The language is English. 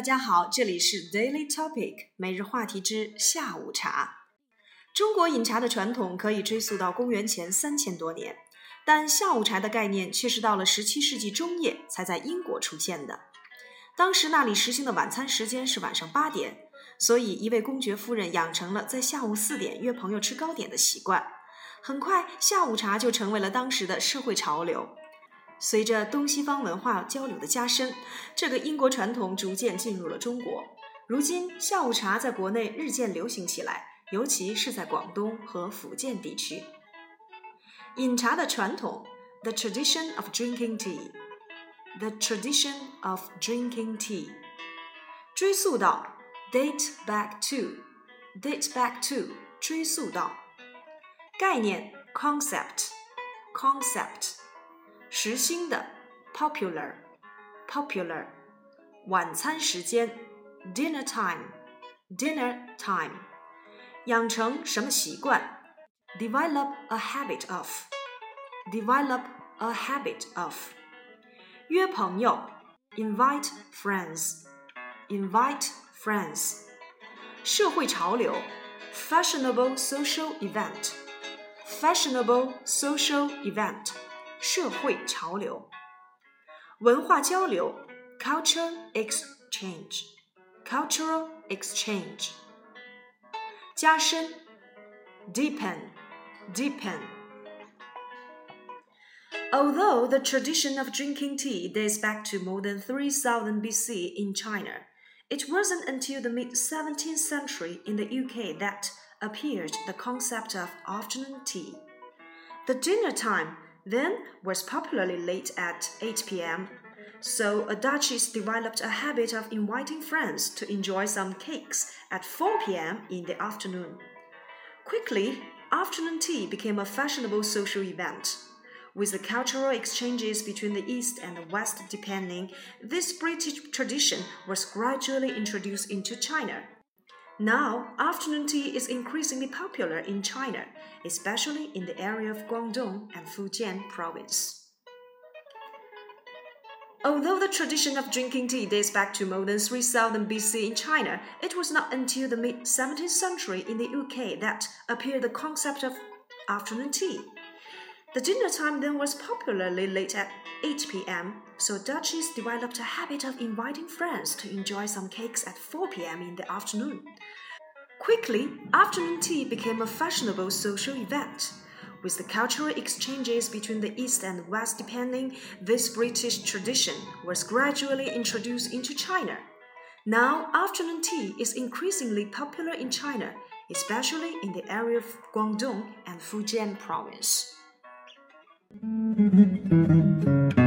大家好，这里是 Daily Topic 每日话题之下午茶。中国饮茶的传统可以追溯到公元前三千多年，但下午茶的概念却是到了十七世纪中叶才在英国出现的。当时那里实行的晚餐时间是晚上八点，所以一位公爵夫人养成了在下午四点约朋友吃糕点的习惯。很快，下午茶就成为了当时的社会潮流。随着东西方文化交流的加深，这个英国传统逐渐进入了中国。如今，下午茶在国内日渐流行起来，尤其是在广东和福建地区。饮茶的传统，the tradition of drinking tea，the tradition of drinking tea，追溯到，date back to，date back to，追溯到。概念，concept，concept。时兴的，popular，popular，晚餐时间，dinner time，dinner time，养成什么习惯，develop a habit of，develop a habit of，约朋友，invite friends，invite friends，社会潮流，fashionable social event，fashionable social event。 社会潮流、文化交流 （culture exchange）、cultural exchange，加深 （deepen）、deepen。Although the tradition of drinking tea dates back to more than 3000 BC in China, it wasn't until the mid 17th century in the UK that appeared the concept of afternoon tea. The dinner time then was popularly late at 8 p.m. So a duchess developed a habit of inviting friends to enjoy some cakes at 4 p.m. in the afternoon. Quickly, afternoon tea became a fashionable social event. With the cultural exchanges between the East and the West depending, this British tradition was gradually introduced into China. Now, afternoon tea is increasingly popular in China, especially in the area of Guangdong and Fujian province. Although the tradition of drinking tea dates back to more than 3000 BC in China, it was not until the mid 17th century in the UK that appeared the concept of afternoon tea. The dinner time then was popularly late at 8 p.m., so Duchess developed a habit of inviting friends to enjoy some cakes at 4 p.m. in the afternoon. Quickly, afternoon tea became a fashionable social event. With the cultural exchanges between the East and West depending, this British tradition was gradually introduced into China. Now, afternoon tea is increasingly popular in China, especially in the area of Guangdong and Fujian province. Müzik